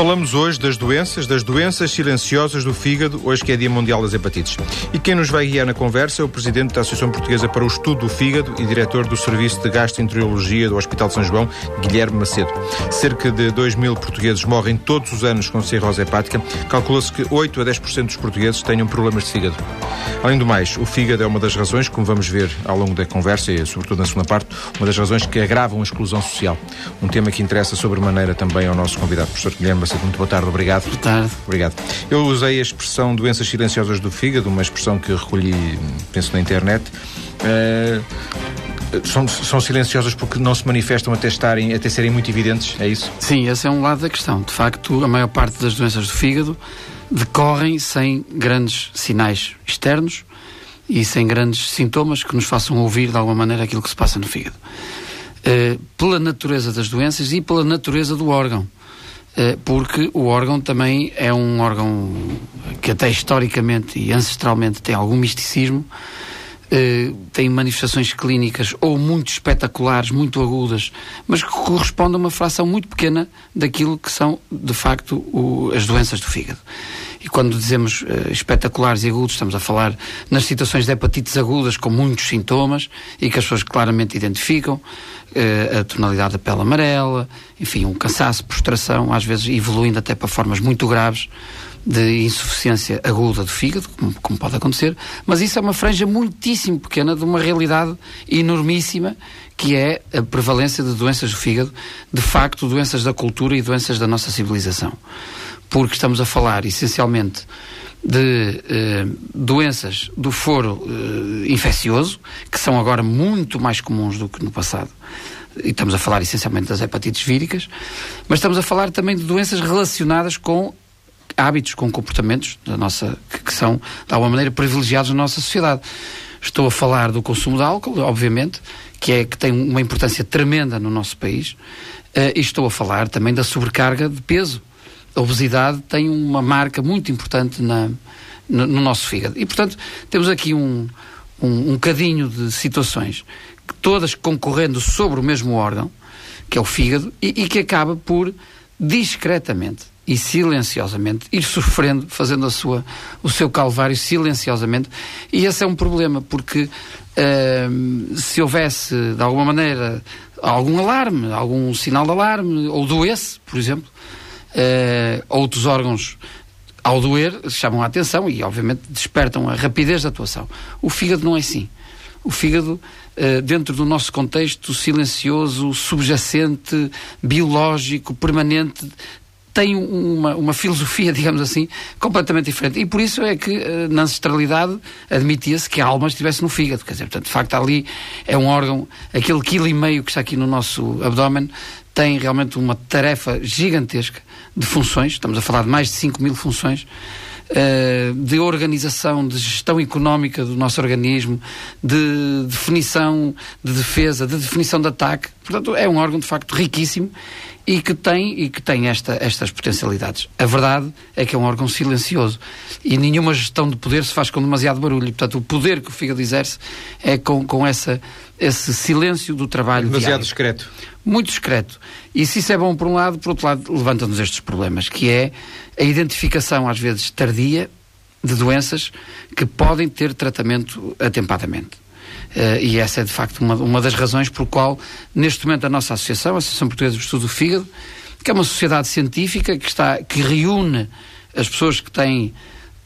Falamos hoje das doenças, das doenças silenciosas do fígado, hoje que é Dia Mundial das Hepatites. E quem nos vai guiar na conversa é o Presidente da Associação Portuguesa para o Estudo do Fígado e Diretor do Serviço de Gastroenterologia do Hospital de São João, Guilherme Macedo. Cerca de 2 mil portugueses morrem todos os anos com cirrose hepática. Calcula-se que 8 a 10% dos portugueses tenham problemas de fígado. Além do mais, o fígado é uma das razões, como vamos ver ao longo da conversa e sobretudo na segunda parte, uma das razões que agravam a exclusão social. Um tema que interessa sobremaneira também ao nosso convidado, professor Guilherme Macedo. Muito boa tarde, obrigado. Boa tarde. Obrigado. Eu usei a expressão doenças silenciosas do fígado, uma expressão que recolhi, penso, na internet. Uh, são, são silenciosas porque não se manifestam até, estarem, até serem muito evidentes, é isso? Sim, esse é um lado da questão. De facto, a maior parte das doenças do fígado decorrem sem grandes sinais externos e sem grandes sintomas que nos façam ouvir de alguma maneira aquilo que se passa no fígado. Uh, pela natureza das doenças e pela natureza do órgão. Uh, porque o órgão também é um órgão que até historicamente e ancestralmente tem algum misticismo, uh, tem manifestações clínicas ou muito espetaculares, muito agudas, mas que correspondem a uma fração muito pequena daquilo que são, de facto, o, as doenças do fígado. E quando dizemos uh, espetaculares e agudos, estamos a falar nas situações de hepatites agudas com muitos sintomas e que as pessoas claramente identificam, uh, a tonalidade da pele amarela, enfim, um cansaço, prostração, às vezes evoluindo até para formas muito graves de insuficiência aguda do fígado, como, como, pode acontecer, mas isso é uma franja muitíssimo pequena de uma realidade enormíssima que é a prevalência de doenças do fígado, de facto, doenças da cultura e doenças da nossa civilização. Porque estamos a falar essencialmente de eh, doenças do foro eh, infeccioso, que são agora muito mais comuns do que no passado. E estamos a falar essencialmente das hepatites víricas, mas estamos a falar também de doenças relacionadas com hábitos, com comportamentos da nossa, que, que são, de alguma maneira, privilegiados na nossa sociedade. Estou a falar do consumo de álcool, obviamente, que, é, que tem uma importância tremenda no nosso país, uh, e estou a falar também da sobrecarga de peso. A obesidade tem uma marca muito importante na, no, no nosso fígado. E, portanto, temos aqui um, um, um cadinho de situações, todas concorrendo sobre o mesmo órgão, que é o fígado, e, e que acaba por, discretamente, e silenciosamente ir sofrendo, fazendo a sua, o seu calvário silenciosamente. E esse é um problema, porque uh, se houvesse, de alguma maneira, algum alarme, algum sinal de alarme, ou doesse, por exemplo, uh, outros órgãos ao doer chamam a atenção e, obviamente, despertam a rapidez da atuação. O fígado não é assim. O fígado, uh, dentro do nosso contexto silencioso, subjacente, biológico, permanente, tem uma, uma filosofia, digamos assim, completamente diferente. E por isso é que eh, na ancestralidade admitia-se que a alma estivesse no fígado. Quer dizer, portanto, de facto, ali é um órgão, aquele quilo e meio que está aqui no nosso abdômen, tem realmente uma tarefa gigantesca de funções, estamos a falar de mais de 5 mil funções, uh, de organização, de gestão económica do nosso organismo, de definição de defesa, de definição de ataque. Portanto, é um órgão de facto riquíssimo e que tem, e que tem esta, estas potencialidades. A verdade é que é um órgão silencioso e nenhuma gestão de poder se faz com demasiado barulho. Portanto, o poder que o fígado exerce é com, com essa, esse silêncio do trabalho. Demasiado diário. discreto. Muito discreto. E se isso é bom por um lado, por outro lado, levanta-nos estes problemas, que é a identificação, às vezes, tardia de doenças que podem ter tratamento atempadamente. Uh, e essa é de facto uma, uma das razões por qual, neste momento, a nossa associação, a Associação Portuguesa de Estudo do Fígado, que é uma sociedade científica que, está, que reúne as pessoas que têm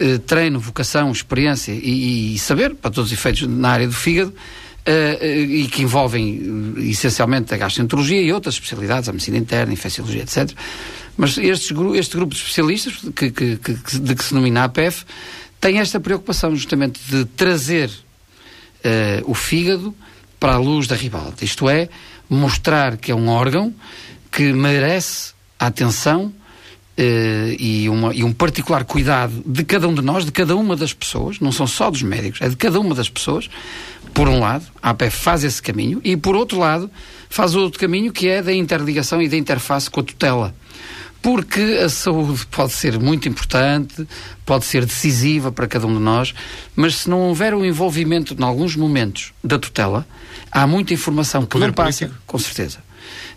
uh, treino, vocação, experiência e, e, saber, para todos os efeitos, na área do fígado, uh, e que envolvem essencialmente a gastroenterologia e outras especialidades, a medicina interna, a infecciologia, etc. Mas estes, este grupo de especialistas, que, que, que, de que se denomina APF, tem esta preocupação justamente de trazer uh, o fígado para a luz da ribalta. Isto é, mostrar que é um órgão que merece a atenção uh, e, uma, e um particular cuidado de cada um de nós, de cada uma das pessoas, não são só dos médicos, é de cada uma das pessoas. Por um lado, a APF faz esse caminho, e por outro lado, faz outro caminho que é da interligação e da interface com a tutela porque a saúde pode ser muito importante, pode ser decisiva para cada um de nós, mas se não houver o um envolvimento, em alguns momentos, da tutela, há muita informação que não passa, político. com certeza.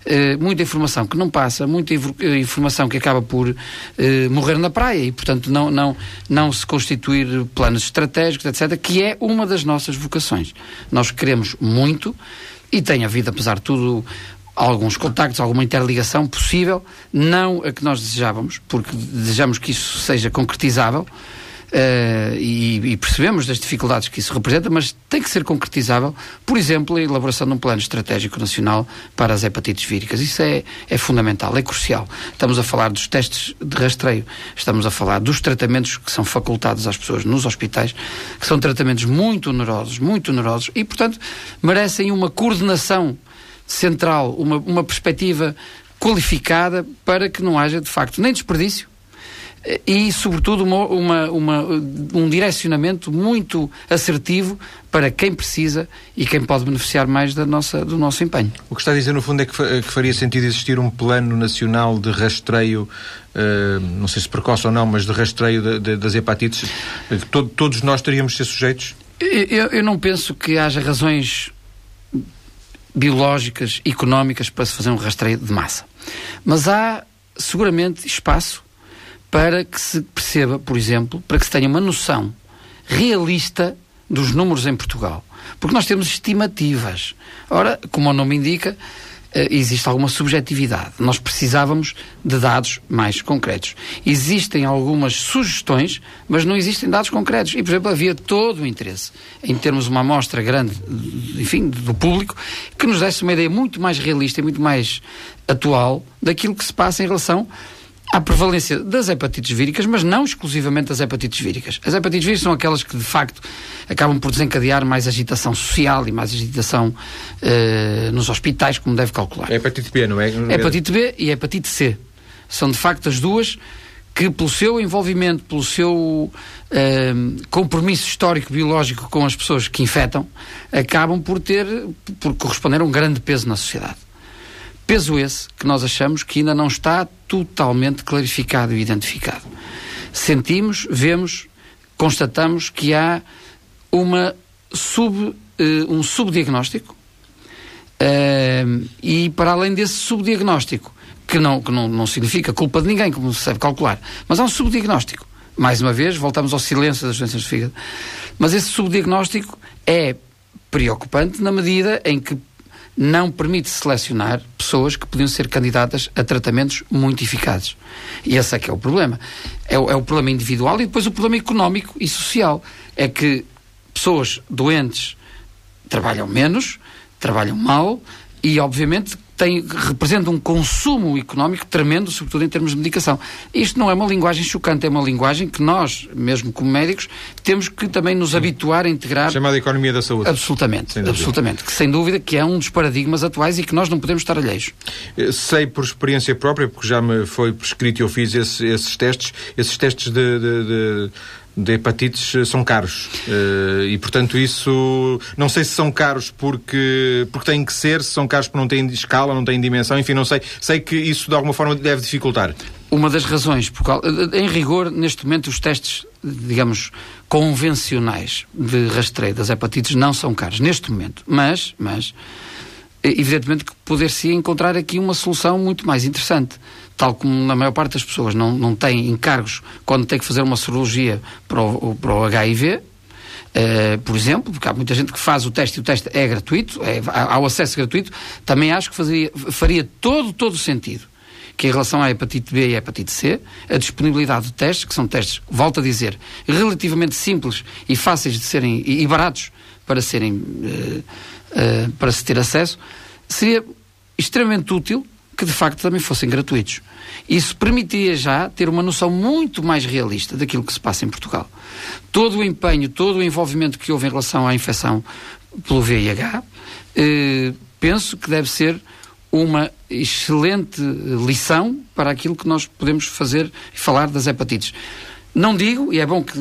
Uh, muita informação que não passa, muita informação que acaba por uh, morrer na praia e, portanto, não, não, não se constituir planos estratégicos, etc., que é uma das nossas vocações. Nós queremos muito e tem havido, apesar de tudo, alguns contactos, alguma interligação possível, não a que nós desejávamos, porque desejamos que isso seja concretizável, Uh, e, e, percebemos das dificuldades que isso representa, mas tem que ser concretizável, por exemplo, a elaboração de um plano estratégico nacional para as hepatites víricas. Isso é, é fundamental, é crucial. Estamos a falar dos testes de rastreio, estamos a falar dos tratamentos que são facultados às pessoas nos hospitais, que são tratamentos muito onerosos, muito onerosos, e, portanto, merecem uma coordenação central, uma, uma perspectiva qualificada para que não haja, de facto, nem desperdício e, sobretudo, uma, uma, uma, um direcionamento muito assertivo para quem precisa e quem pode beneficiar mais da nossa, do nosso empenho. O que está a dizer, no fundo, é que, que faria sentido existir um plano nacional de rastreio, uh, não sei se precoce ou não, mas de rastreio de, de, das hepatites, que todo, todos nós teríamos de ser sujeitos? Eu, eu não penso que haja razões biológicas, económicas para se fazer um rastreio de massa. Mas há seguramente espaço para que se perceba, por exemplo, para que se tenha uma noção realista dos números em Portugal. Porque nós temos estimativas. Ora, como o nome indica, existe alguma subjetividade. Nós precisávamos de dados mais concretos. Existem algumas sugestões, mas não existem dados concretos. E, por exemplo, havia todo o interesse em termos uma amostra grande, enfim, do público, que nos desse uma ideia muito mais realista e muito mais atual daquilo que se passa em relação Há prevalência das hepatites víricas, mas não exclusivamente das hepatites víricas. As hepatites víricas são aquelas que, de facto, acabam por desencadear mais agitação social e mais agitação uh, nos hospitais, como deve calcular. É hepatite B, não é? é? Hepatite B e hepatite C. São, de facto, as duas que, pelo seu envolvimento, pelo seu uh, compromisso histórico biológico com as pessoas que infectam, acabam por ter, por corresponder a um grande peso na sociedade. Peso esse que nós achamos que ainda não está totalmente clarificado e identificado. Sentimos, vemos, constatamos que há uma sub, uh, um subdiagnóstico uh, e para além desse subdiagnóstico, que, não, que não, não significa culpa de ninguém, como se deve calcular, mas há um subdiagnóstico. Mais uma vez, voltamos ao silêncio das doenças do fígado. Mas esse subdiagnóstico é preocupante na medida em que não permite selecionar pessoas que podiam ser candidatas a tratamentos muito eficazes. E esse é que é o problema. É o, é o problema individual e depois o problema económico e social. É que pessoas doentes trabalham menos, trabalham mal e, obviamente, tem, representa um consumo económico tremendo, sobretudo em termos de medicação. Isto não é uma linguagem chocante, é uma linguagem que nós, mesmo como médicos, temos que também nos habituar a integrar. Chamada economia da saúde. Absolutamente, absolutamente. Que sem dúvida que é um dos paradigmas atuais e que nós não podemos estar alheios. Sei por experiência própria, porque já me foi prescrito e eu fiz esse, esses testes, esses testes de, de, de de hepatites eh, são caros. Uh, e, portanto, isso... Não sei se são caros porque, porque têm que ser, se são caros porque não têm escala, não têm dimensão, enfim, não sei. Sei que isso, de alguma forma, deve dificultar. Uma das razões, porque, eh, em rigor, neste momento, os testes, digamos, convencionais de rastreio das hepatites não são caros, neste momento. Mas, mas evidentemente que poder-se encontrar aqui uma solução muito mais interessante tal como na maior parte das pessoas não, não têm encargos quando tem que fazer uma cirurgia para o, para o HIV, Uh, eh, por exemplo, porque há muita gente que faz o teste e o teste é gratuito, é, há, o acesso gratuito, também acho que fazia, faria todo, todo o sentido que em relação à hepatite B e à hepatite C, a disponibilidade de testes, que são testes, volto a dizer, relativamente simples e fáceis de serem, e, e baratos para serem, uh, uh, para se ter acesso, seria extremamente útil que de facto também fossem gratuitos. Isso permitia já ter uma noção muito mais realista daquilo que se passa em Portugal. Todo o empenho, todo o envolvimento que houve em relação à infecção pelo VIH, eh, penso que deve ser uma excelente lição para aquilo que nós podemos fazer e falar das hepatites. Não digo, e é bom que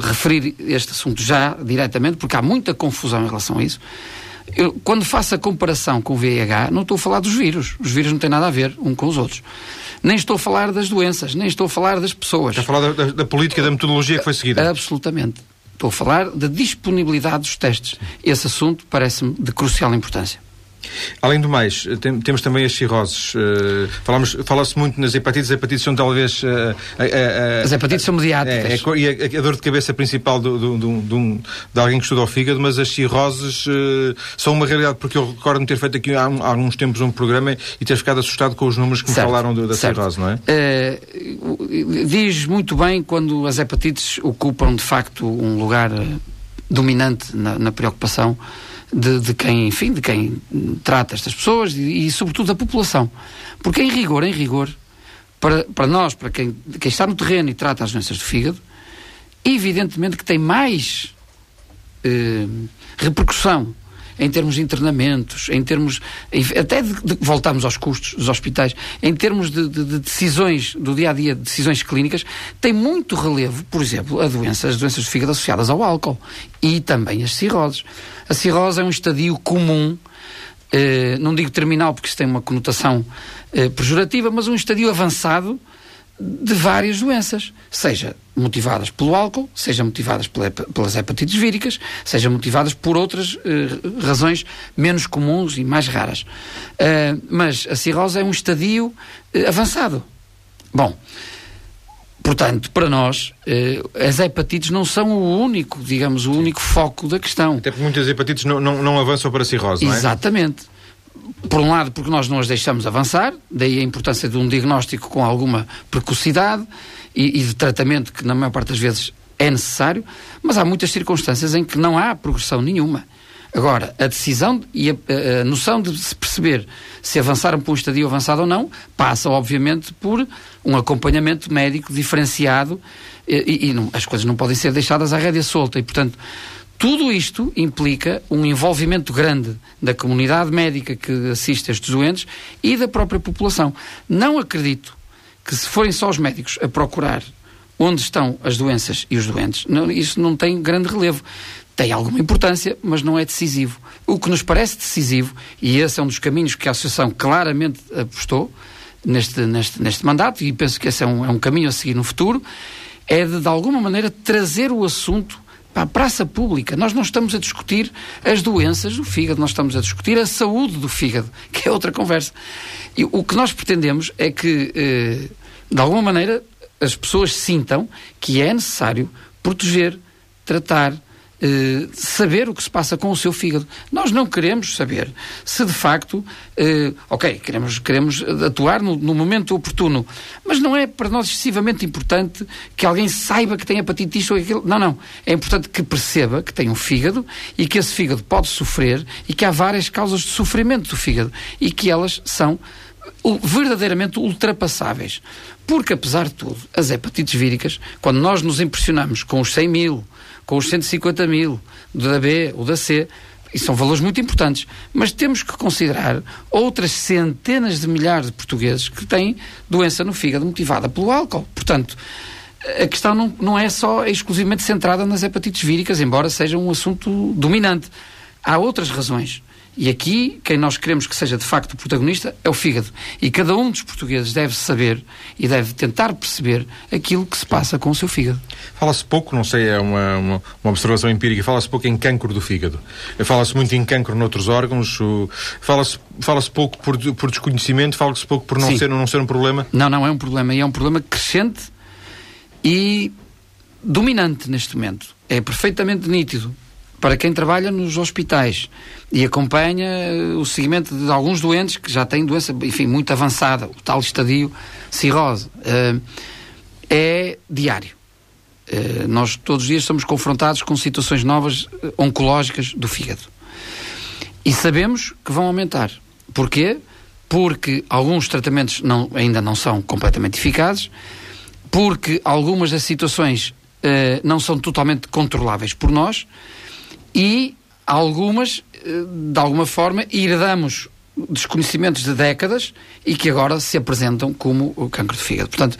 referir este assunto já diretamente, porque há muita confusão em relação a isso, eu, quando faço a comparação com o VIH, não estou a falar dos vírus. Os vírus não têm nada a ver um com os outros. Nem estou a falar das doenças, nem estou a falar das pessoas. Está a falar da, da política, da metodologia que foi seguida. Absolutamente. Estou a falar da disponibilidade dos testes. Esse assunto parece-me de crucial importância. Além do mais, tem, temos também as cirroses. Uh, falamos, Fala-se muito nas hepatites. As hepatites são talvez. Uh, uh, as hepatites são mediáticas. É, é, e a, a, dor de cabeça principal do, do, do, do, de alguém que estuda o fígado, mas as cirroses são uma realidade, porque eu recordo-me ter feito aqui há, há, alguns tempos um programa e ter ficado assustado com os números que certo, me falaram da certo. cirrose, não é? diz muito bem quando as hepatites ocupam de facto um lugar dominante na, na preocupação de, de, quem, enfim, de quem trata estas pessoas e, e, sobretudo da população. Porque em rigor, em rigor, para, para nós, para quem, quem está no terreno e trata as doenças do fígado, evidentemente que tem mais eh, repercussão em termos de internamentos, em termos. até de, de, voltamos aos custos dos hospitais, em termos de, de, de, decisões do dia a dia, decisões clínicas, tem muito relevo, por exemplo, a doença, as doenças do fígado associadas ao álcool e também as cirroses. A cirrose é um estadio comum. Eh, não digo terminal porque isso tem uma conotação eh, pejorativa, mas um estadio avançado de várias doenças, seja motivadas pelo álcool, seja motivadas pelas hepatites víricas, seja motivadas por outras uh, razões menos comuns e mais raras. Uh, mas a cirrose é um estadio uh, avançado. Bom, portanto, para nós, as hepatites não são o único, digamos, o único foco da questão. Até porque muitas hepatites não, não, não avançam para a cirrose, não é? Exatamente por um lado, porque nós não as deixamos avançar, daí a importância de um diagnóstico com alguma precocidade e, e, de tratamento que, na maior parte das vezes, é necessário, mas há muitas circunstâncias em que não há progressão nenhuma. Agora, a decisão e a, a, noção de se perceber se avançaram para um estadio avançado ou não passa, obviamente, por um acompanhamento médico diferenciado e, e, e não, as coisas não podem ser deixadas à rédea solta e, portanto, tudo isto implica um envolvimento grande da comunidade médica que assiste estes doentes e da própria população. Não acredito que se forem só os médicos a procurar onde estão as doenças e os doentes, não, isso não tem grande relevo. Tem alguma importância, mas não é decisivo. O que nos parece decisivo, e esse é um dos caminhos que a Associação claramente apostou neste, neste, neste mandato, e penso que esse é um, é um caminho a seguir no futuro, é de, de alguma maneira, trazer o assunto a praça pública. Nós não estamos a discutir as doenças do fígado, nós estamos a discutir a saúde do fígado, que é outra conversa. E o que nós pretendemos é que, eh, de alguma maneira, as pessoas sintam que é necessário proteger, tratar, Uh, saber o que se passa com o seu fígado. Nós não queremos saber se de facto, uh, ok, queremos, queremos atuar no, no, momento oportuno, mas não é para nós excessivamente importante que alguém saiba que tem apatite isto ou aquilo. Não, não. É importante que perceba que tem um fígado e que esse fígado pode sofrer e que há várias causas de sofrimento do fígado e que elas são verdadeiramente ultrapassáveis. Porque, apesar de tudo, as hepatites víricas, quando nós nos impressionamos com os 100 mil, com os 150 mil, da B ou da C, e são valores muito importantes, mas temos que considerar outras centenas de milhares de portugueses que têm doença no fígado motivada pelo álcool. Portanto, a questão não, não é só exclusivamente centrada nas hepatites víricas, embora seja um assunto dominante. Há outras razões. E aqui, quem nós queremos que seja de facto o protagonista é o fígado. E cada um dos portugueses deve saber e deve tentar perceber aquilo que se passa com o seu fígado. Fala-se pouco, não sei, é uma, uma, uma observação empírica, fala-se pouco em cancro do fígado. Fala-se muito em cancro noutros órgãos, fala-se fala pouco por, por desconhecimento, fala-se pouco por não ser, não ser um problema? Não, não é um problema. E é um problema crescente e dominante neste momento. É perfeitamente nítido para quem trabalha nos hospitais e acompanha eh, o seguimento de alguns doentes que já têm doença, enfim, muito avançada, o tal estadio cirrose, uh, é diário. Uh, nós todos os dias somos confrontados com situações novas oncológicas do fígado. E sabemos que vão aumentar. Porquê? Porque alguns tratamentos não, ainda não são completamente eficazes, porque algumas das situações não são totalmente controláveis por nós e algumas, eh, de alguma forma, herdamos desconhecimentos de décadas e que agora se apresentam como o cancro de fígado. Portanto,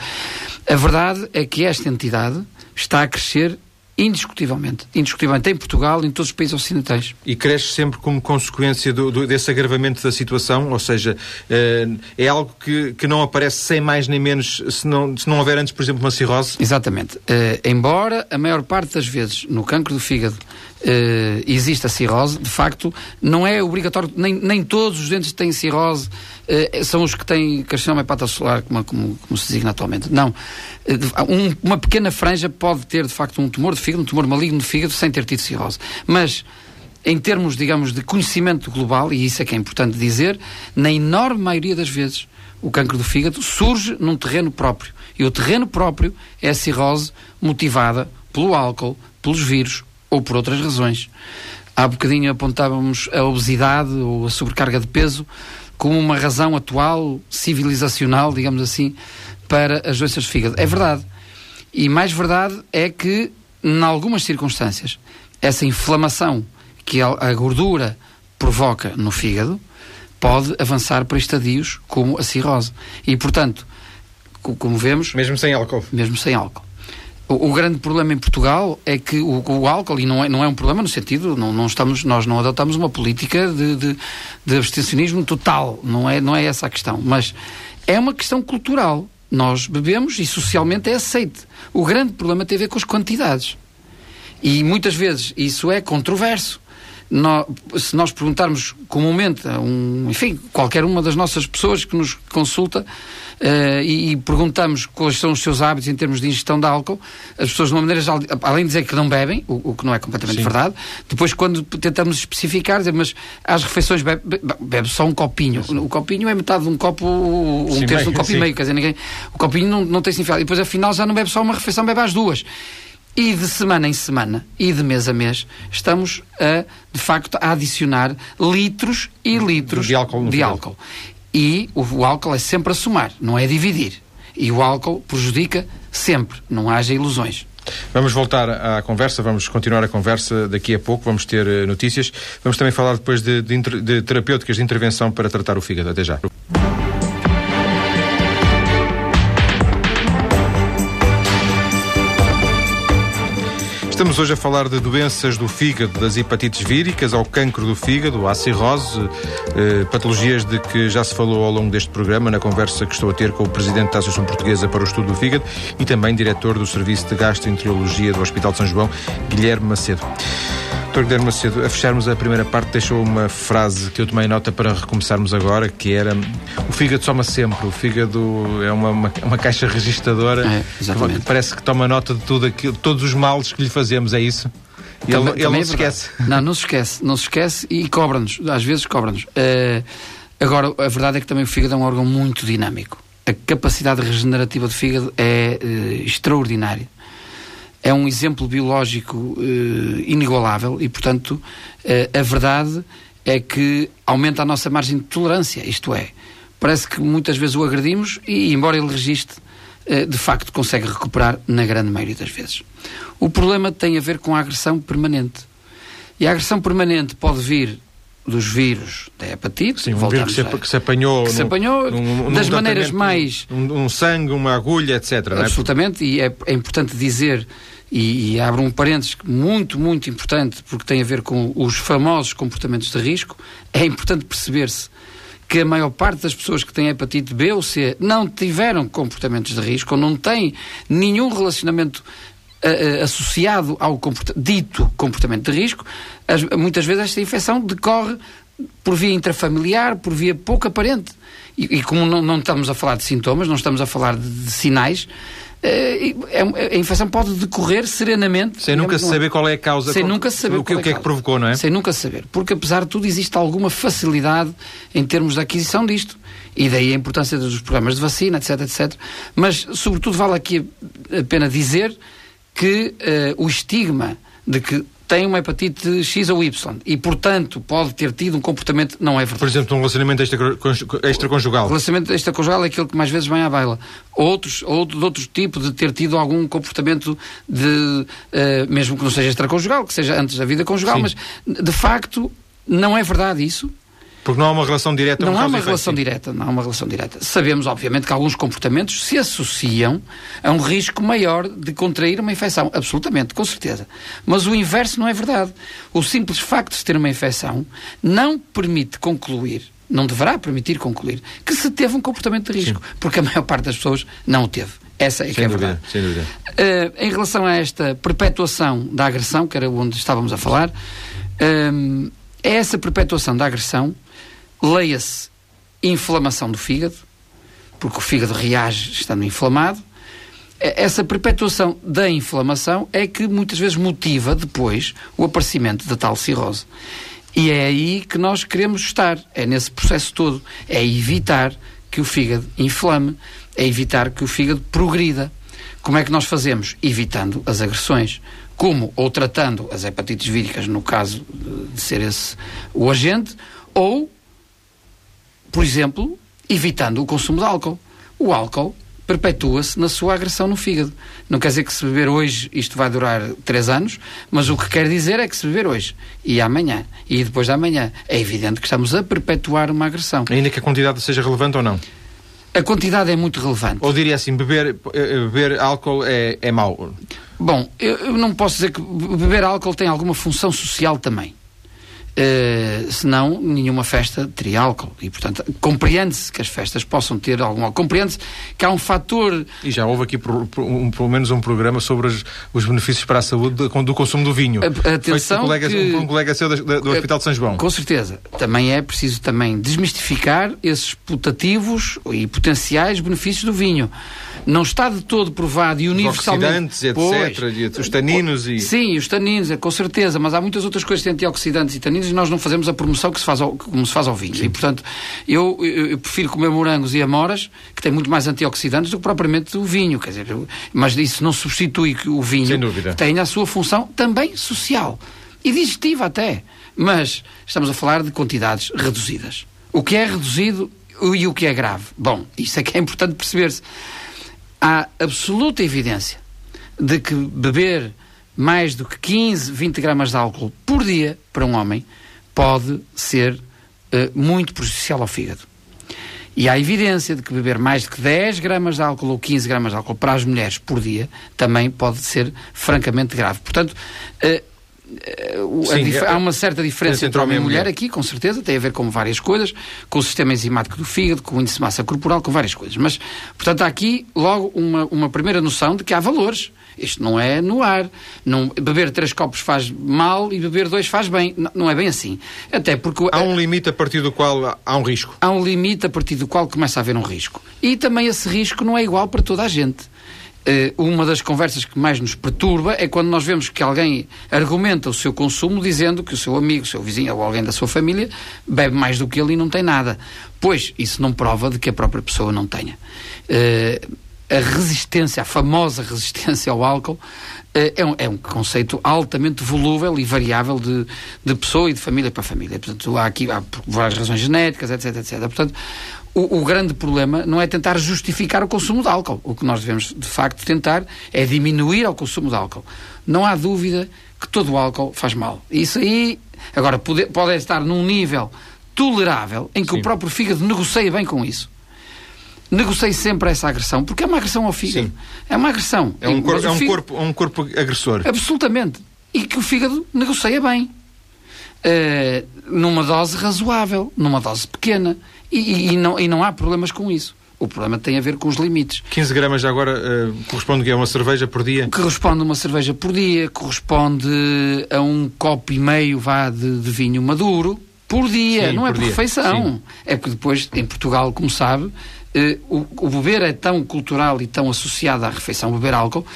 a verdade é que esta entidade está a crescer indiscutivelmente. Indiscutivelmente em Portugal e em todos os países ocidentais. E cresce sempre como consequência do, do, desse agravamento da situação? Ou seja, eh, é algo que, que não aparece sem mais nem menos se não, se não houver antes, por exemplo, uma cirrose? Exatamente. Uh, embora a maior parte das vezes no cancro do fígado Uh, existe a cirrose, de facto, não é obrigatório, nem, nem todos os dentes têm cirrose, uh, são os que têm carcinoma hepatocelular, como, como, como se designa atualmente. Não. Uh, um, uma pequena franja pode ter, de facto, um tumor de fígado, um tumor maligno de fígado, sem ter tido cirrose. Mas, em termos, digamos, de conhecimento global, e isso é que é importante dizer, na enorme maioria das vezes, o cancro do fígado surge num terreno próprio. E o terreno próprio é a cirrose motivada pelo álcool, pelos vírus ou por outras razões. Há bocadinho apontávamos a obesidade ou a sobrecarga de peso como uma razão atual, civilizacional, digamos assim, para as doenças de fígado. É verdade. E mais verdade é que, em algumas circunstâncias, essa inflamação que a gordura provoca no fígado pode avançar para estadios como a cirrose. E, portanto, como vemos. Mesmo sem álcool. Mesmo sem álcool. O, grande problema em Portugal é que o, o, álcool, e não é, não é um problema no sentido, não, não estamos, nós não adotamos uma política de, de, de abstencionismo total, não é, não é essa a questão, mas é uma questão cultural. Nós bebemos e socialmente é aceite. O grande problema tem a ver com as quantidades. E muitas vezes isso é controverso nós, se nós perguntarmos comumente a um, enfim, qualquer uma das nossas pessoas que nos consulta uh, e, e, perguntamos quais são os seus hábitos em termos de ingestão de álcool, as pessoas de uma maneira geral, além de dizer que não bebem, o, o que não é completamente Sim. verdade, depois quando tentamos especificar, dizer, mas às refeições bebe, bebe só um copinho. Sim. O copinho é metade de um copo, um Sim, terço de um copo e meio, quer dizer, ninguém, o copinho não, não tem significado. E depois afinal já não bebe só uma refeição, bebe às duas. E de semana em semana e de mês a mês estamos a, de facto, a adicionar litros e litros de álcool. De álcool. E o, o álcool é sempre a somar, não é dividir. E o álcool prejudica sempre, não haja ilusões. Vamos voltar à conversa, vamos continuar a conversa daqui a pouco, vamos ter uh, notícias. Vamos também falar depois de, de, de terapêuticas de intervenção para tratar o fígado. Até já. Estamos hoje a falar de doenças do fígado, das hepatites víricas ao cancro do fígado, à cirrose, eh, patologias de que já se falou ao longo deste programa, na conversa que estou a ter com o Presidente da Associação Portuguesa para o Estudo do Fígado e também Diretor do Serviço de Gastroenterologia do Hospital de São João, Guilherme Macedo. Dr. Guilherme Macedo, a fecharmos a primeira parte, deixou uma frase que eu tomei nota para recomeçarmos agora, que era o fígado soma sempre, o fígado é uma, uma, uma caixa registradora é, que parece que toma nota de tudo aquilo, todos os males que lhe fazemos, é isso? E também, ele, ele não é se esquece. Não, não se esquece, não se esquece e cobra-nos, às vezes cobra-nos. Uh, agora, a verdade é que também o fígado é um órgão muito dinâmico. A capacidade regenerativa do fígado é uh, extraordinária é um exemplo biológico uh, inigualável e, portanto, uh, a verdade é que aumenta a nossa margem de tolerância, isto é, parece que muitas vezes o agredimos e, embora ele registre, uh, de facto consegue recuperar na grande maioria das vezes. O problema tem a ver com a agressão permanente. E a agressão permanente pode vir dos vírus da hepatite. Sim, um vírus que se, que se apanhou, que se apanhou num, das maneiras mais. Um, um, sangue, uma agulha, etc. Absolutamente, é? e é, é, importante dizer, e, e abro um parênteses muito, muito importante, porque tem a ver com os famosos comportamentos de risco, é importante perceber-se que a maior parte das pessoas que têm hepatite B ou C não tiveram comportamentos de risco ou não têm nenhum relacionamento uh, associado ao comporta dito comportamento de risco, as, muitas vezes esta infecção decorre por via intrafamiliar, por via pouco aparente. E, e como não, não, estamos a falar de sintomas, não estamos a falar de, de sinais, é, a infecção pode decorrer serenamente. Sem nunca se saber qual é a causa. Sem nunca saber o que, o que é, que provocou, não é? Sem nunca saber. Porque, apesar de tudo, existe alguma facilidade em termos de aquisição disto. E daí a importância dos programas de vacina, etc, etc. Mas, sobretudo, vale aqui a pena dizer que uh, o estigma de que tem uma hepatite X ou Y e, portanto, pode ter tido um comportamento não é verdade. Por exemplo, um relacionamento extraconjugal. O relacionamento extraconjugal é aquele que mais vezes vem à baila. Outros, ou de outro tipo de ter tido algum comportamento de, uh, mesmo que não seja extraconjugal, que seja antes da vida conjugal, Sim. mas, de facto, não é verdade isso. Porque não há uma relação direta. Não há uma relação direta, não há uma relação direta. Sabemos, obviamente, que alguns comportamentos se associam a um risco maior de contrair uma infecção. Absolutamente, com certeza. Mas o inverso não é verdade. O simples facto de ter uma infecção não permite concluir não deverá permitir concluir que se teve um comportamento de risco, Sim. porque a maior parte das pessoas não o teve. Essa é que é dúvida, verdade. Sem dúvida. Uh, em relação a esta perpetuação da agressão, que era onde estávamos a falar, um, essa perpetuação da agressão, leia-se inflamação do fígado, porque o fígado reage estando inflamado. Essa perpetuação da inflamação é que muitas vezes motiva depois o aparecimento da tal cirrose. E é aí que nós queremos estar, é nesse processo todo, é evitar que o fígado inflame, é evitar que o fígado progrida. Como é que nós fazemos? Evitando as agressões. Como? Ou tratando as hepatites víricas, no caso de ser esse o agente, ou, por exemplo, evitando o consumo de álcool. O álcool perpetua-se na sua agressão no fígado. Não quer dizer que se beber hoje isto vai durar três anos, mas o que quer dizer é que se beber hoje e amanhã e depois de amanhã, é evidente que estamos a perpetuar uma agressão. Ainda que a quantidade seja relevante ou não? A quantidade é muito relevante. Ou diria assim, beber, eh, beber álcool é, é mau? Bom, eu, eu não posso dizer que beber álcool tem alguma função social também. Uh, senão nenhuma festa teria álcool. E, portanto, compreende-se que as festas possam ter algum Compreende-se que há um fator. E já houve aqui por, por, um, pelo menos um programa sobre os, os benefícios para a saúde do, do consumo do vinho. A, atenção. um colega, que, um, um colega seu do, do Hospital de São João. Com certeza. Também é preciso também desmistificar esses putativos e potenciais benefícios do vinho. Não está de todo provado e universalmente. Os oxidantes, etc. Pois, os taninos e. Sim, os taninos, é, com certeza, mas há muitas outras coisas de antioxidantes e taninos e nós não fazemos a promoção que se faz ao, como se faz ao vinho. Sim. E, portanto, eu, eu, prefiro comer morangos e amoras, que têm muito mais antioxidantes do que propriamente o vinho. Quer dizer, mas isso não substitui que o vinho tenha a sua função também social e digestiva até. Mas estamos a falar de quantidades reduzidas. O que é reduzido e o que é grave? Bom, isso é que é importante perceber-se. Há absoluta evidência de que beber mais do que 15, 20 gramas de álcool por dia para um homem pode ser uh, muito prejudicial ao fígado. E há evidência de que beber mais de que 10 gramas de álcool ou 15 gramas de álcool para as mulheres por dia também pode ser francamente grave. Portanto, uh, Sim, é, há uma certa diferença entre homem e mulher, mulher aqui, com certeza, tem a ver com várias coisas, com o sistema enzimático do fígado, com o índice de massa corporal, com várias coisas. Mas, portanto, há aqui logo uma, uma primeira noção de que há valores. Isto não é no ar. Não, beber três copos faz mal e beber dois faz bem. Não, não é bem assim. Até porque... Há um limite a partir do qual há um risco. Há um limite a partir do qual começa a haver um risco. E também esse risco não é igual para toda a gente. Uh, uma das conversas que mais nos perturba é quando nós vemos que alguém argumenta o seu consumo dizendo que o seu amigo, o seu vizinho ou alguém da sua família bebe mais do que ele e não tem nada. Pois, isso não prova de que a própria pessoa não tenha. Uh, a resistência, a famosa resistência ao álcool, eh, é um, é um conceito altamente volúvel e variável de, de pessoa e de família para família. Portanto, há aqui há várias razões genéticas, etc, etc. Portanto, o, o, grande problema não é tentar justificar o consumo de álcool. O que nós devemos, de facto, tentar é diminuir o consumo de álcool. Não há dúvida que todo o álcool faz mal. Isso aí, agora, pode, pode estar num nível tolerável em que Sim. o próprio fígado negocia bem com isso negociei sempre essa agressão, porque é uma agressão ao fígado. Sim. É uma agressão. É um, cor, é um, corpo, é um corpo agressor. Absolutamente. E que o fígado negocia bem. Uh, numa dose razoável, numa dose pequena. E, e, e, não, e não há problemas com isso. O problema tem a ver com os limites. 15 gramas agora uh, corresponde a uma cerveja por dia? Corresponde a uma cerveja por dia, corresponde a um copo e meio vá de, de vinho maduro por dia, Sim, não é por é por refeição. É porque depois, em Portugal, como sabe, o, o beber é tão cultural e tão associado à refeição, beber álcool,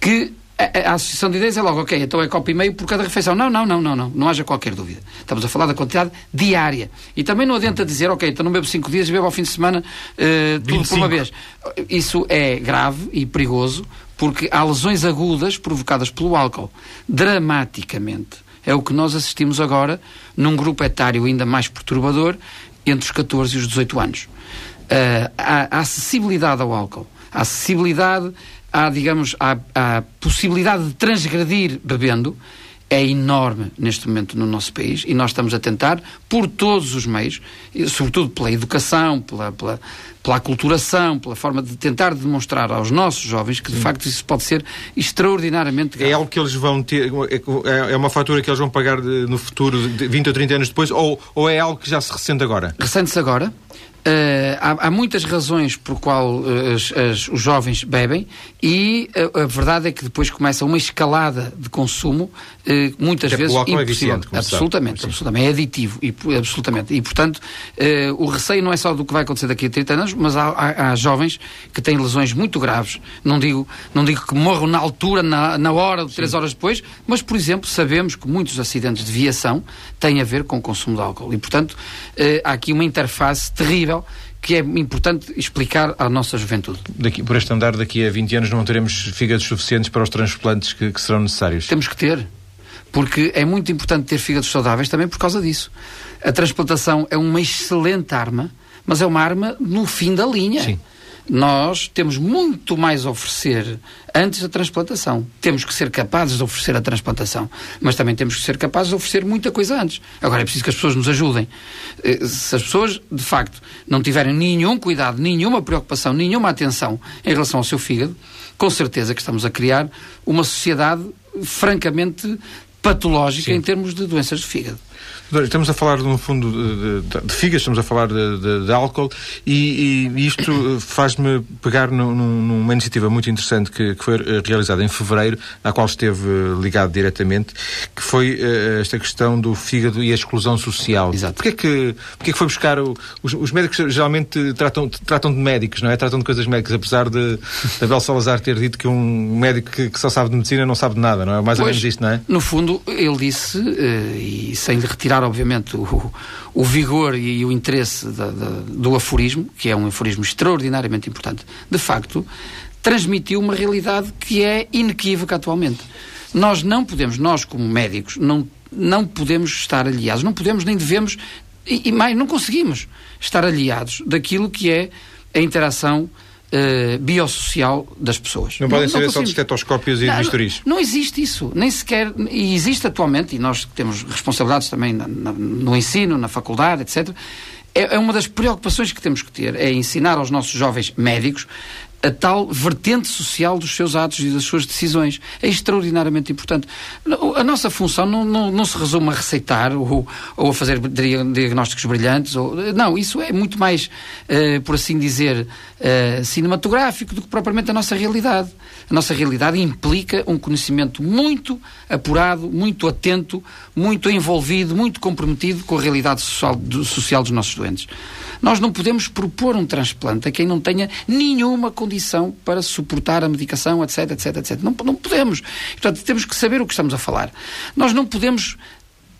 que a, associação de ideias é logo, ok, então é copo e meio por cada refeição. Não, não, não, não, não, não haja qualquer dúvida. Estamos a falar da quantidade diária. E também não adianta dizer, ok, então não bebo cinco dias e bebo ao fim de semana uh, tudo por uma vez. Isso é grave e perigoso, porque há lesões agudas provocadas pelo álcool. Dramaticamente. É o que nós assistimos agora num grupo etário ainda mais perturbador, entre os 14 e os 18 anos a, a, acessibilidade ao álcool, a acessibilidade à, digamos, à, à possibilidade de transgredir bebendo é enorme neste momento no nosso país e nós estamos a tentar, por todos os meios, sobretudo pela educação, pela, pela, pela aculturação, pela forma de tentar demonstrar aos nossos jovens que de Sim. facto isso pode ser extraordinariamente grave. É algo que eles vão ter, é, é uma fatura que eles vão pagar no futuro, 20 ou 30 anos depois, ou, ou é algo que já se ressente agora? Ressente-se agora. Uh, há, há, muitas razões por qual uh, as, as, os jovens bebem e uh, a verdade é que depois começa uma escalada de consumo muitas vezes impossível. É absolutamente, absolutamente, é aditivo e, absolutamente. E portanto o receio não é só do que vai acontecer daqui a 30 anos, mas há, há, há, jovens que têm lesões muito graves. Não digo, não digo que morram na altura, na, na hora, Sim. três horas depois, mas por exemplo sabemos que muitos acidentes de viação têm a ver com o consumo de álcool e portanto há aqui uma interface terrível que é importante explicar à nossa juventude. Daqui, por este andar, daqui a 20 anos não teremos fígados suficientes para os transplantes que, que serão necessários? Temos que ter. Porque é muito importante ter fígados saudáveis também por causa disso. A transplantação é uma excelente arma, mas é uma arma no fim da linha. Sim nós temos muito mais a oferecer antes da transplantação. Temos que ser capazes de oferecer a transplantação, mas também temos que ser capazes de oferecer muita coisa antes. Agora é preciso que as pessoas nos ajudem. Eh, se as pessoas, de facto, não tiverem nenhum cuidado, nenhuma preocupação, nenhuma atenção em relação ao seu fígado, com certeza que estamos a criar uma sociedade francamente patológica Sim. em termos de doenças do fígado. Estamos a falar, no fundo, de, de, de figas, estamos a falar de, de, de álcool e, e, isto faz-me pegar no, numa iniciativa muito interessante que, que, foi eh, realizada em fevereiro, à qual esteve eh, ligado diretamente, que foi esta questão do fígado e a exclusão social. Exato. Porquê que, porquê que foi buscar... O, os, os, médicos geralmente tratam, tratam de médicos, não é? Tratam de coisas médicas, apesar de Abel Salazar ter dito que um médico que, que, só sabe de medicina não sabe de nada, não é? Mais pois, ou menos isto, não é? No fundo, ele disse, e sem retirar obviamente, o, o vigor e o interesse da, da, do aforismo, que é um aforismo extraordinariamente importante, de facto, transmitiu uma realidade que é inequívoca atualmente. Nós não podemos, nós como médicos, não, não podemos estar aliados, não podemos nem devemos, e, e mais, não conseguimos estar aliados daquilo que é a interação uh, biosocial das pessoas. Não, não podem ser só de estetoscópios e não? Não, não existe isso. Nem sequer. E existe atualmente, e nós temos responsabilidades também na, na, no ensino, na faculdade, etc. É, é uma das preocupações que temos que ter, é ensinar aos nossos jovens médicos a tal vertente social dos seus atos e das suas decisões. É extraordinariamente importante. A nossa função não, não, não se resume a receitar ou, ou, a fazer diagnósticos brilhantes. Ou, não, isso é muito mais, uh, por assim dizer, uh, cinematográfico do que propriamente a nossa realidade. A nossa realidade implica um conhecimento muito apurado, muito atento, muito envolvido, muito comprometido com a realidade social, do, social dos nossos doentes. Nós não podemos propor um transplante a quem não tenha nenhuma condição para suportar a medicação, etc, etc, etc. Não, não podemos. Portanto, temos que saber o que estamos a falar. Nós não podemos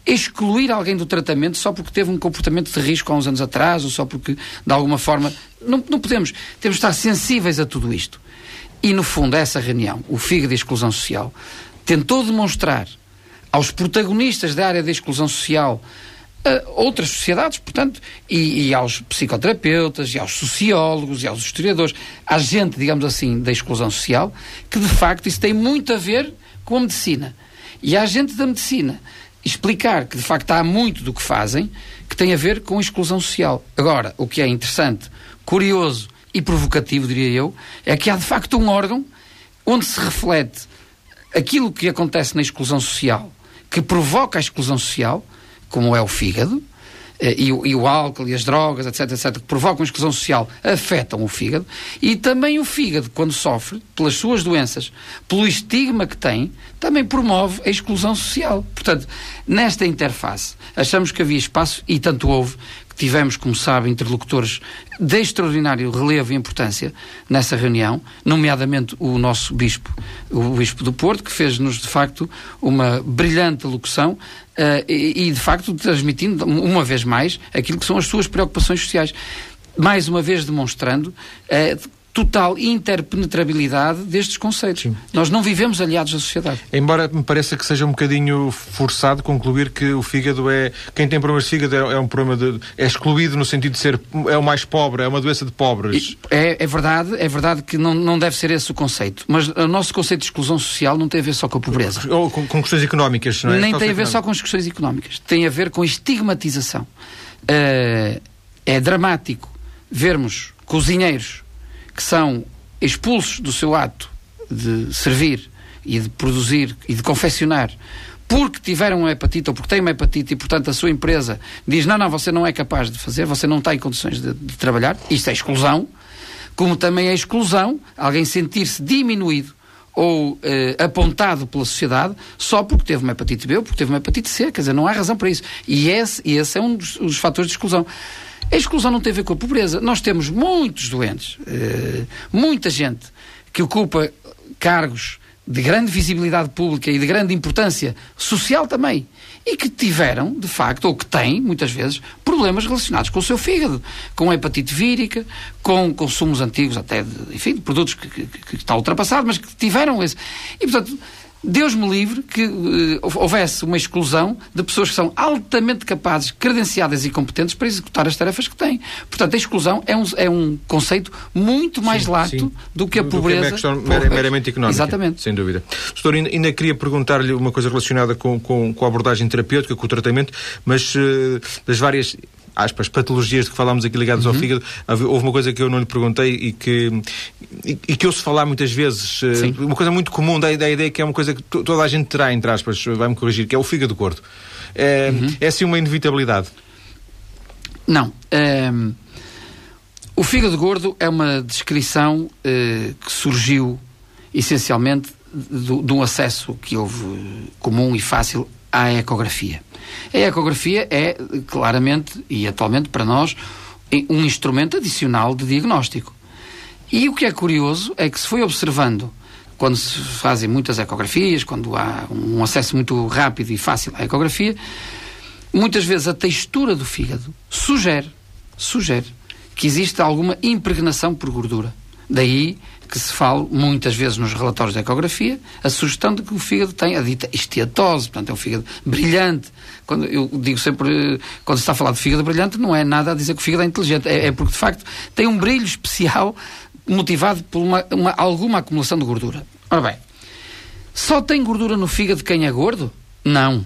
excluir alguém do tratamento só porque teve um comportamento de risco há uns anos atrás ou só porque, de alguma forma. Não, não podemos. Temos de estar sensíveis a tudo isto. E, no fundo, essa reunião, o FIG de exclusão social, tentou demonstrar aos protagonistas da área da exclusão social a outras sociedades, portanto, e, e, aos psicoterapeutas, e aos sociólogos, e aos historiadores, à gente, digamos assim, da exclusão social, que de facto isso tem muito a ver com a medicina. E à gente da medicina explicar que de facto há muito do que fazem que tem a ver com a exclusão social. Agora, o que é interessante, curioso e provocativo, diria eu, é que há de facto um órgão onde se reflete aquilo que acontece na exclusão social, que provoca a exclusão social, como é o fígado, eh, e o, e o, álcool e as drogas, etc, etc, que provocam exclusão social, afetam o fígado, e também o fígado, quando sofre, pelas suas doenças, pelo estigma que tem, também promove a exclusão social. Portanto, nesta interface, achamos que havia espaço, e tanto houve, tivemos, como sabe, interlocutores de extraordinário relevo e importância nessa reunião, nomeadamente o nosso bispo, o bispo do Porto, que fez-nos, de facto, uma brilhante locução uh, e, e, de facto, transmitindo, uma vez mais, aquilo que são as suas preocupações sociais. Mais uma vez demonstrando uh, total interpenetrabilidade destes conceitos. Sim. Nós não vivemos aliados da sociedade. Embora me pareça que seja um bocadinho forçado concluir que o fígado é. Quem tem problemas de fígado é, é um problema de. é excluído no sentido de ser. é o mais pobre, é uma doença de pobres. É, é verdade, é verdade que não, não deve ser esse o conceito. Mas o nosso conceito de exclusão social não tem a ver só com a pobreza. Ou com, com questões económicas, não é? Nem tem a ver só com as questões económicas. Tem a ver com a estigmatização. Uh, é dramático vermos cozinheiros que são expulsos do seu ato de servir e de produzir e de confeccionar porque tiveram uma hepatite ou porque têm uma hepatite e, portanto, a sua empresa diz: não, não, você não é capaz de fazer, você não está em condições de, de trabalhar, isto é exclusão, como também é exclusão alguém sentir-se diminuído ou eh, apontado pela sociedade só porque teve uma hepatite B ou porque teve uma hepatite C. Quer dizer, não há razão para isso. E esse, esse é um dos, dos fatores de exclusão. A exclusão não tem a ver com a pobreza. Nós temos muitos doentes, eh, muita gente que ocupa cargos de grande visibilidade pública e de grande importância social também, e que tiveram, de facto, ou que têm, muitas vezes, problemas relacionados com o seu fígado, com hepatite vírica, com consumos antigos, até, de, enfim, de produtos que, que, que mas que tiveram esse. E, portanto, Deus me livre que uh, houvesse uma exclusão de pessoas que são altamente capazes, credenciadas e competentes para executar as tarefas que têm. Portanto, a exclusão é um, é um conceito muito mais sim, lato sim. do que a pobreza. Do que é uma questão meramente económica. Exatamente. Sem dúvida. Doutor, ainda queria perguntar-lhe uma coisa relacionada com, com, com, a abordagem terapêutica, com o tratamento, mas uh, das várias aspas, patologias de que falámos aqui ligadas uhum. ao fígado, houve uma coisa que eu não lhe perguntei e que, e, e que se falar muitas vezes, eh, Sim. uma coisa muito comum da, da ideia que é uma coisa que toda a gente terá, entre aspas, vai-me corrigir, que é o fígado gordo. É, uhum. é assim uma inevitabilidade? Não. Ehm, o fígado gordo é uma descrição uh, que surgiu essencialmente de, de um acesso que houve comum e fácil à ecografia. A ecografia é, claramente, e atualmente para nós, um instrumento adicional de diagnóstico. E o que é curioso é que se foi observando, quando se fazem muitas ecografias, quando há um acesso muito rápido e fácil à ecografia, muitas vezes a textura do fígado sugere, sugere que existe alguma impregnação por gordura. Daí que se fala muitas vezes nos relatórios de ecografia a sugestão de que o fígado tem a dita esteatose, portanto é um fígado brilhante. Quando eu digo sempre, quando se está a falar de fígado brilhante, não é nada a dizer que o fígado é inteligente, é, é porque de facto tem um brilho especial motivado por uma, uma, alguma acumulação de gordura. Ora bem, só tem gordura no fígado quem é gordo? Não.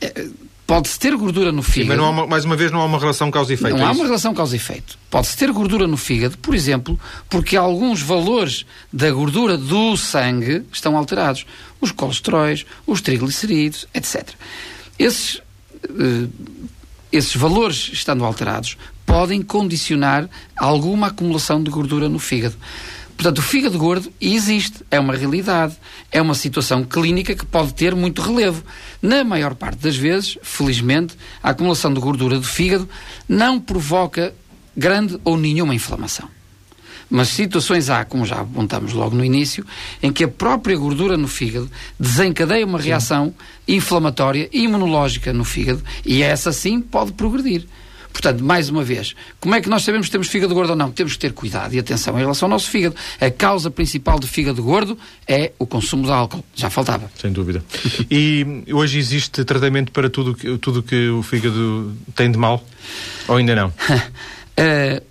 É, Pode-se ter gordura no fígado. Sim, mas uma, mais uma vez não há uma relação causa efeito. Não é há uma relação causa efeito. Pode-se ter gordura no fígado, por exemplo, porque alguns valores da gordura do sangue estão alterados. Os colesteróis, os triglicerídeos, etc. Esses, uh, esses valores estando alterados podem condicionar alguma acumulação de gordura no fígado. Portanto, o fígado gordo existe, é uma realidade, é uma situação clínica que pode ter muito relevo. Na maior parte das vezes, felizmente, a acumulação de gordura do fígado não provoca grande ou nenhuma inflamação. Mas situações há, como já apontamos logo no início, em que a própria gordura no fígado desencadeia uma reação inflamatória e imunológica no fígado e essa sim pode progredir. Portanto, mais uma vez, como é que nós sabemos que temos fígado gordo ou não? Temos que ter cuidado e atenção em relação ao nosso fígado. A causa principal de fígado gordo é o consumo de álcool. Já faltava. Sem dúvida. E hoje existe tratamento para tudo que, tudo que o fígado tem de mal? Ou ainda não? Uh,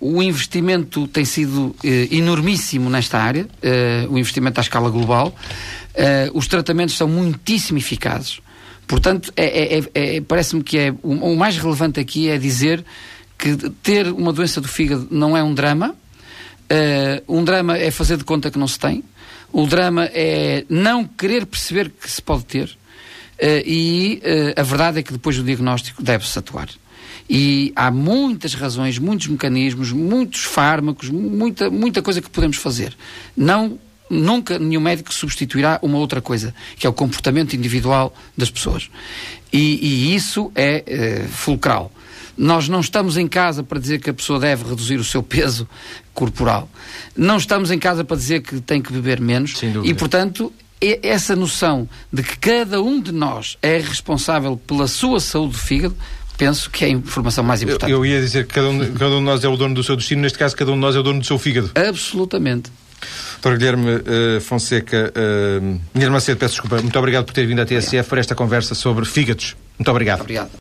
o investimento tem sido uh, enormíssimo nesta área, uh, o investimento à escala global. os tratamentos são muitíssimo eficazes. Portanto, é, é, é, é, parece-me que é o, o, mais relevante aqui é dizer que ter uma doença do fígado não é um drama. Uh, um drama é fazer de conta que não se tem. O drama é não querer perceber que se pode ter. Uh, e uh, a verdade é que depois do diagnóstico deve-se atuar. E há muitas razões, muitos mecanismos, muitos fármacos, muita, muita coisa que podemos fazer. Não nunca nenhum médico substituirá uma outra coisa, que é o comportamento individual das pessoas. E, e isso é, é fulcral. Nós não estamos em casa para dizer que a pessoa deve reduzir o seu peso corporal. Não estamos em casa para dizer que tem que beber menos. E, portanto, essa noção de que cada um de nós é responsável pela sua saúde do fígado penso que é a informação mais importante. Eu, eu ia dizer que cada um, cada um de nós é o dono do seu destino, neste caso, cada um de nós é o dono do seu fígado. Absolutamente. Doutor Guilherme uh, Fonseca, uh, Guilherme Macedo, peço desculpa, muito obrigado por ter vindo à TSF para esta conversa sobre fígados. Muito obrigado. Obrigado.